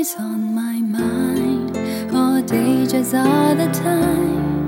always on my mind, all day, just all the time.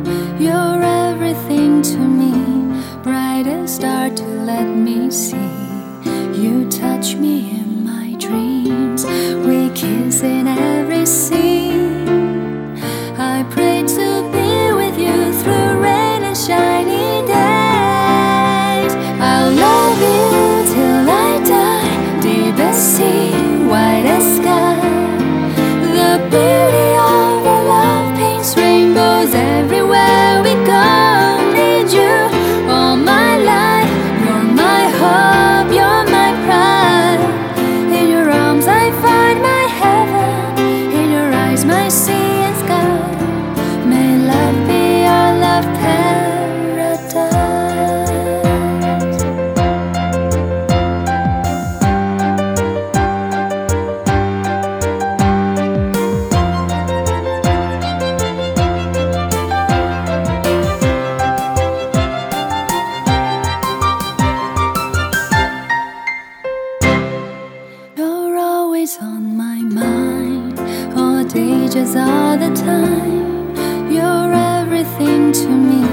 always on my mind. Audacious all the time. You're everything to me.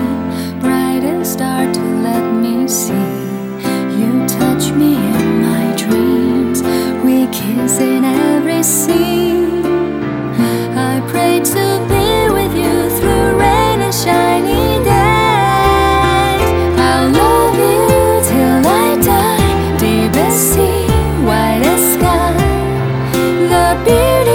Brightest star to let me see. You touch me in my dreams. We kiss in every scene. beauty